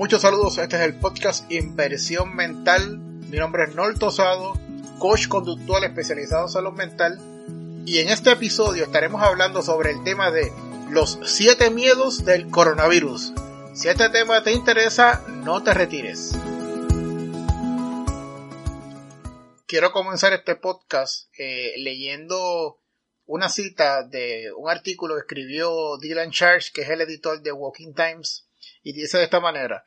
Muchos saludos, este es el podcast Inversión Mental. Mi nombre es Nol Tosado, coach conductual especializado en salud mental. Y en este episodio estaremos hablando sobre el tema de los 7 miedos del coronavirus. Si este tema te interesa, no te retires. Quiero comenzar este podcast eh, leyendo una cita de un artículo que escribió Dylan Charge, que es el editor de Walking Times, y dice de esta manera,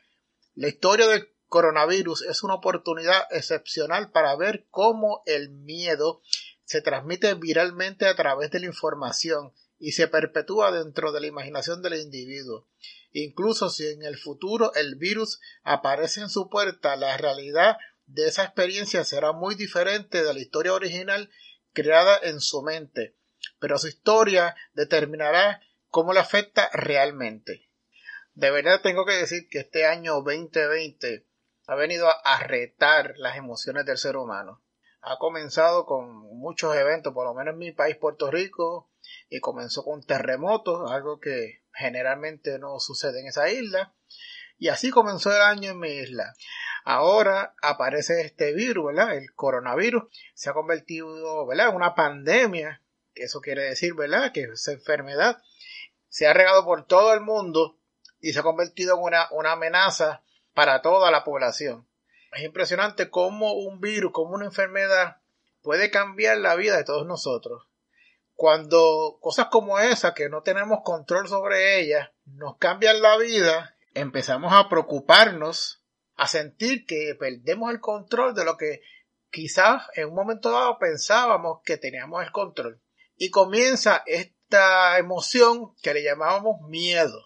la historia del coronavirus es una oportunidad excepcional para ver cómo el miedo se transmite viralmente a través de la información y se perpetúa dentro de la imaginación del individuo. Incluso si en el futuro el virus aparece en su puerta, la realidad de esa experiencia será muy diferente de la historia original creada en su mente pero su historia determinará cómo le afecta realmente. De verdad tengo que decir que este año 2020 ha venido a retar las emociones del ser humano. Ha comenzado con muchos eventos, por lo menos en mi país, Puerto Rico, y comenzó con terremotos, algo que generalmente no sucede en esa isla. Y así comenzó el año en mi isla. Ahora aparece este virus, ¿verdad? El coronavirus se ha convertido, ¿verdad? En una pandemia eso quiere decir, ¿verdad? Que esa enfermedad se ha regado por todo el mundo y se ha convertido en una, una amenaza para toda la población. Es impresionante cómo un virus, cómo una enfermedad puede cambiar la vida de todos nosotros. Cuando cosas como esa, que no tenemos control sobre ellas, nos cambian la vida, empezamos a preocuparnos, a sentir que perdemos el control de lo que quizás en un momento dado pensábamos que teníamos el control y comienza esta emoción que le llamábamos miedo.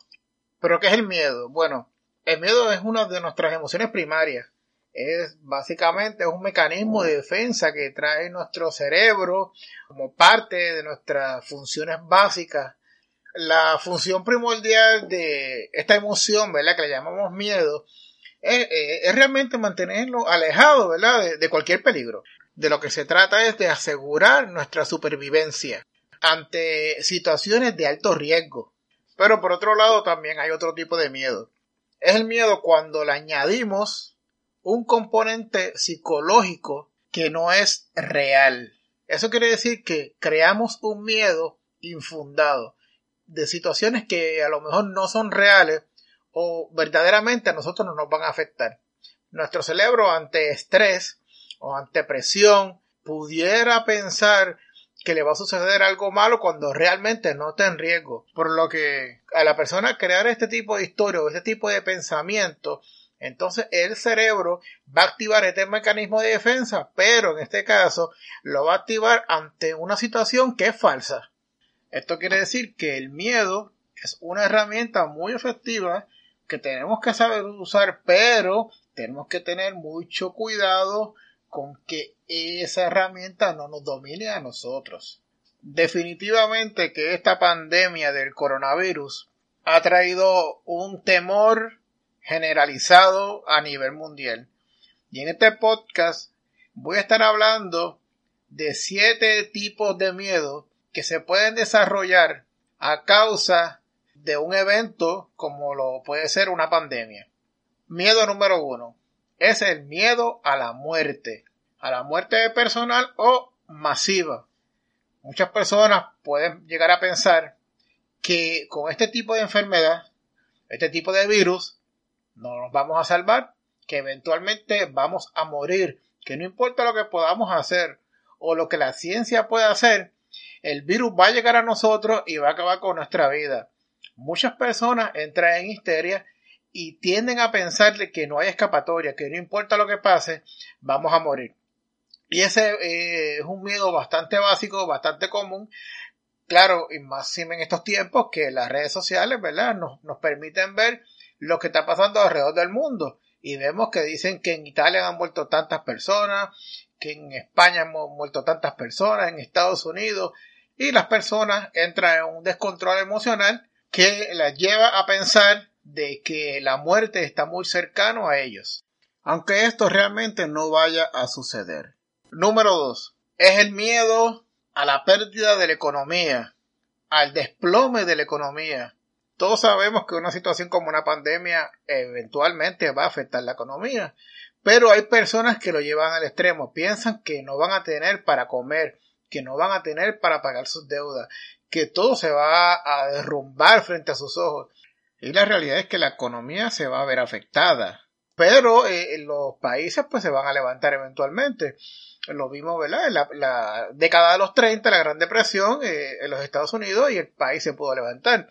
¿Pero qué es el miedo? Bueno, el miedo es una de nuestras emociones primarias. Es básicamente un mecanismo de defensa que trae nuestro cerebro como parte de nuestras funciones básicas. La función primordial de esta emoción, ¿verdad? Que le llamamos miedo, es, eh, realmente mantenerlo alejado, ¿verdad? de cualquier peligro de lo que se trata es de asegurar nuestra supervivencia ante situaciones de alto riesgo. Pero por otro lado también hay otro tipo de miedo. Es el miedo cuando le añadimos un componente psicológico que no es real. Eso quiere decir que creamos un miedo infundado de situaciones que a lo mejor no son reales o verdaderamente a nosotros no nos van a afectar. Nuestro cerebro ante estrés o ante presión pudiera pensar que le va a suceder algo malo cuando realmente no está en riesgo. Por lo que a la persona crear este tipo de historia o este tipo de pensamiento, entonces el cerebro va a activar este mecanismo de defensa, pero en este caso lo va a activar ante una situación que es falsa. Esto quiere decir que el miedo es una herramienta muy efectiva que tenemos que saber usar, pero tenemos que tener mucho cuidado con que esa herramienta no nos domine a nosotros. Definitivamente que esta pandemia del coronavirus ha traído un temor generalizado a nivel mundial. Y en este podcast voy a estar hablando de siete tipos de miedo que se pueden desarrollar a causa de un evento como lo puede ser una pandemia. Miedo número uno es el miedo a la muerte a la muerte personal o masiva. Muchas personas pueden llegar a pensar que con este tipo de enfermedad, este tipo de virus, no nos vamos a salvar, que eventualmente vamos a morir, que no importa lo que podamos hacer o lo que la ciencia pueda hacer, el virus va a llegar a nosotros y va a acabar con nuestra vida. Muchas personas entran en histeria y tienden a pensar que no hay escapatoria, que no importa lo que pase, vamos a morir. Y ese eh, es un miedo bastante básico, bastante común. Claro, y más en estos tiempos que las redes sociales, ¿verdad? Nos, nos permiten ver lo que está pasando alrededor del mundo. Y vemos que dicen que en Italia han muerto tantas personas, que en España han muerto tantas personas, en Estados Unidos, y las personas entran en un descontrol emocional que las lleva a pensar de que la muerte está muy cercano a ellos. Aunque esto realmente no vaya a suceder. Número dos, es el miedo a la pérdida de la economía, al desplome de la economía. Todos sabemos que una situación como una pandemia eventualmente va a afectar la economía, pero hay personas que lo llevan al extremo, piensan que no van a tener para comer, que no van a tener para pagar sus deudas, que todo se va a derrumbar frente a sus ojos. Y la realidad es que la economía se va a ver afectada. Pero eh, los países pues se van a levantar eventualmente. Lo vimos, ¿verdad? En la, década de los 30, la Gran Depresión eh, en los Estados Unidos y el país se pudo levantar.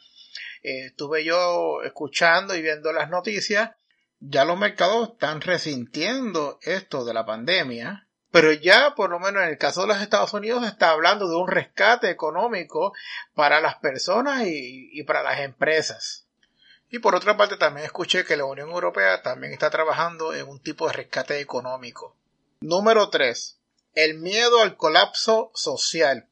Eh, estuve yo escuchando y viendo las noticias. Ya los mercados están resintiendo esto de la pandemia. Pero ya, por lo menos en el caso de los Estados Unidos, se está hablando de un rescate económico para las personas y para las empresas. Y por otra parte también escuché que la Unión Europea también está trabajando en un tipo de rescate económico. Número 3. El miedo al colapso social.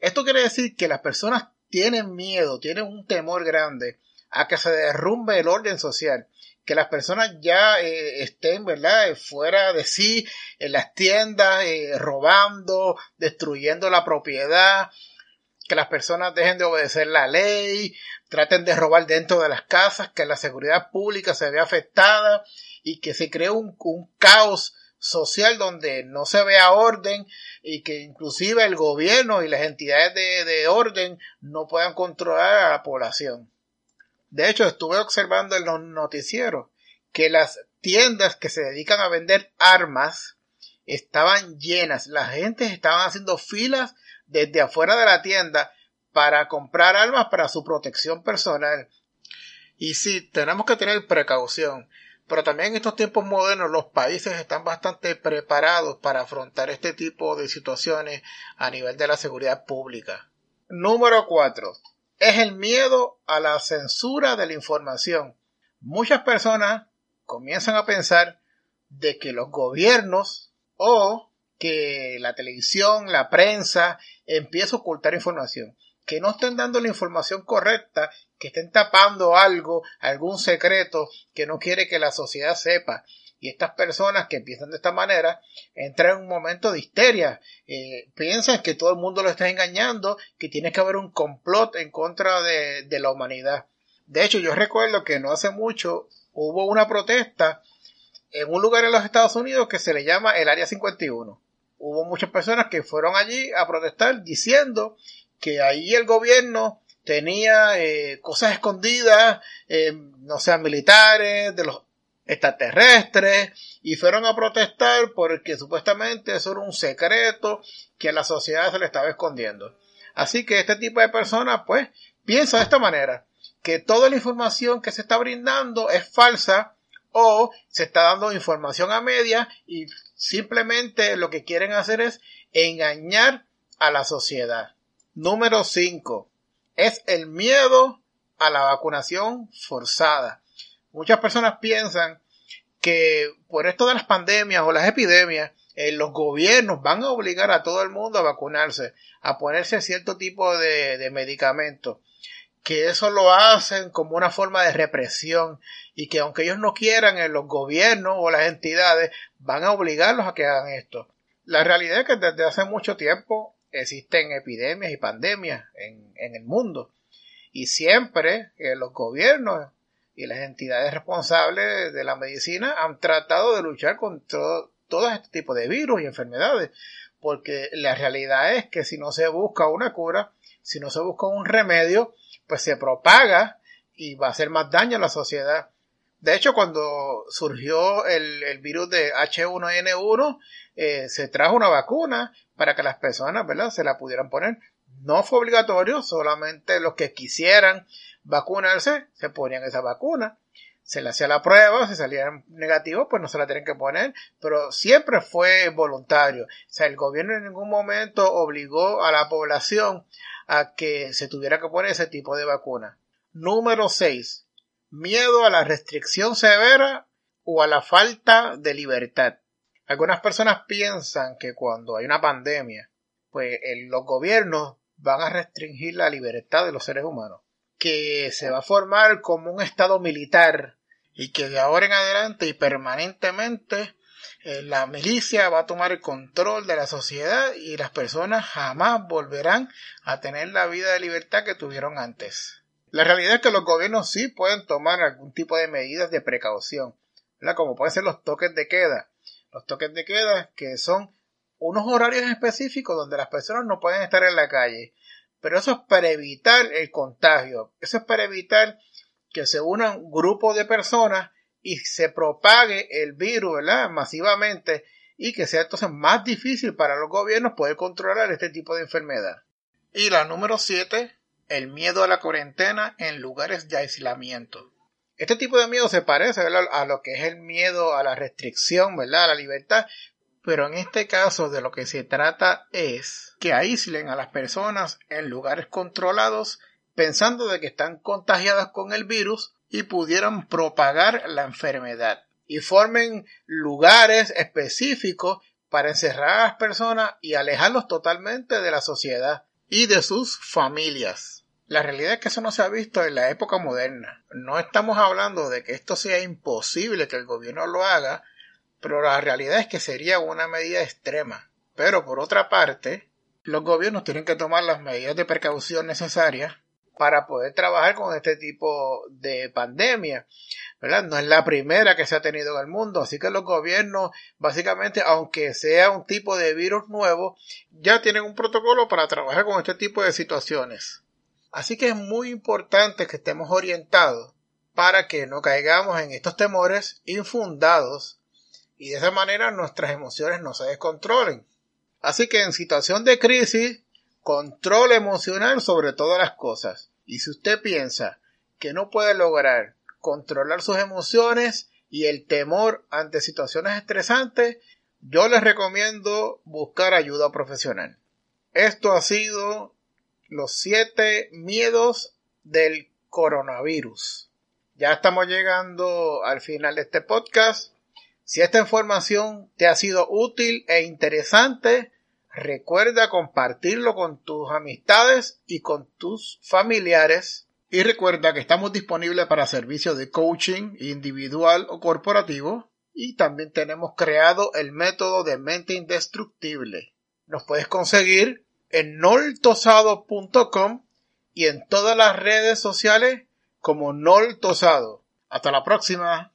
Esto quiere decir que las personas tienen miedo, tienen un temor grande a que se derrumbe el orden social, que las personas ya eh, estén, ¿verdad?, fuera de sí, en las tiendas, eh, robando, destruyendo la propiedad, que las personas dejen de obedecer la ley, traten de robar dentro de las casas, que la seguridad pública se vea afectada y que se cree un, caos social donde no se vea orden y que inclusive el gobierno y las entidades de, de, orden no puedan controlar a la población. De hecho, estuve observando en los noticieros que las tiendas que se dedican a vender armas estaban llenas, la gente estaban haciendo filas desde afuera de la tienda para comprar armas para su protección personal. Y sí, tenemos que tener precaución, pero también en estos tiempos modernos los países están bastante preparados para afrontar este tipo de situaciones a nivel de la seguridad pública. Número 4. Es el miedo a la censura de la información. Muchas personas comienzan a pensar de que los gobiernos o que la televisión, la prensa empieza a ocultar información que no estén dando la información correcta, que estén tapando algo, algún secreto que no quiere que la sociedad sepa. Y estas personas que empiezan de esta manera entran en un momento de histeria. Eh, piensan que todo el mundo lo está engañando, que tiene que haber un complot en contra de, de la humanidad. De hecho, yo recuerdo que no hace mucho hubo una protesta en un lugar en los Estados Unidos que se le llama el Área 51. Hubo muchas personas que fueron allí a protestar diciendo que ahí el gobierno tenía eh, cosas escondidas, eh, no sean militares, de los extraterrestres, y fueron a protestar porque supuestamente eso era un secreto que a la sociedad se le estaba escondiendo. Así que este tipo de personas, pues, piensa de esta manera, que toda la información que se está brindando es falsa o se está dando información a media y simplemente lo que quieren hacer es engañar a la sociedad. Número 5. Es el miedo a la vacunación forzada. Muchas personas piensan que por esto de las pandemias o las epidemias, eh, los gobiernos van a obligar a todo el mundo a vacunarse, a ponerse cierto tipo de, de medicamentos, que eso lo hacen como una forma de represión y que aunque ellos no quieran, eh, los gobiernos o las entidades van a obligarlos a que hagan esto. La realidad es que desde hace mucho tiempo existen epidemias y pandemias en, el mundo. Y siempre eh, los gobiernos y las entidades responsables de la medicina han tratado de luchar contra todo este tipo de virus y enfermedades. Porque la realidad es que si no se busca una cura, si no se busca un remedio, pues se propaga y va a hacer más daño a la sociedad. De hecho, cuando surgió el, virus de H1N1, eh, se trajo una vacuna para que las personas, ¿verdad?, se la pudieran poner. No fue obligatorio, solamente los que quisieran vacunarse se ponían esa vacuna. Se le hacía la prueba, si salían negativos, pues no se la tienen que poner, pero siempre fue voluntario. O sea, el gobierno en ningún momento obligó a la población a que se tuviera que poner ese tipo de vacuna. Número 6 miedo a la restricción severa o a la falta de libertad. Algunas personas piensan que cuando hay una pandemia, pues los gobiernos van a restringir la libertad de los seres humanos, que se va a formar como un estado militar y que de ahora en adelante y permanentemente eh, la milicia va a tomar el control de la sociedad y las personas jamás volverán a tener la vida de libertad que tuvieron antes La realidad es que los gobiernos sí pueden tomar algún tipo de medidas de precaución, como pueden ser los toques de queda. Los toques de queda que son unos horarios específicos donde las personas no pueden estar en la calle. Pero eso es para evitar el contagio. Eso es para evitar que se unan grupos de personas y se propague el virus ¿verdad? masivamente y que sea entonces más difícil para los gobiernos poder controlar este tipo de enfermedad. Y la número 7, el miedo a la cuarentena en lugares de aislamiento. Este tipo de miedo se parece a lo que es el miedo a la restricción, ¿verdad? a la libertad, pero en este caso de lo que se trata es que aíslen a las personas en lugares controlados pensando de que están contagiadas con el virus y pudieran propagar la enfermedad y formen lugares específicos para encerrar a las personas y alejarlos totalmente de la sociedad y de sus familias. La realidad es que eso no se ha visto en la época moderna. No estamos hablando de que esto sea imposible que el gobierno lo haga, pero la realidad es que sería una medida extrema. Pero por otra parte, los gobiernos tienen que tomar las medidas de precaución necesarias para poder trabajar con este tipo de pandemia. No es la primera que se ha tenido en el mundo, así que los gobiernos, básicamente, aunque sea un tipo de virus nuevo, ya tienen un protocolo para trabajar con este tipo de situaciones. Así que es muy importante que estemos orientados para que no caigamos en estos temores infundados y de esa manera nuestras emociones no se descontrolen. Así que en situación de crisis, control emocional sobre todas las cosas. Y si usted piensa que no puede lograr controlar sus emociones y el temor ante situaciones estresantes, yo les recomiendo buscar ayuda profesional. Esto ha sido los siete miedos del coronavirus. Ya estamos llegando al final de este podcast. Si esta información te ha sido útil e interesante, recuerda compartirlo con tus amistades y con tus familiares. Y recuerda que estamos disponibles para servicios de coaching individual o corporativo. Y también tenemos creado el método de mente indestructible. Nos puedes conseguir en noltosado.com y en todas las redes sociales como Noltosado. Hasta la próxima.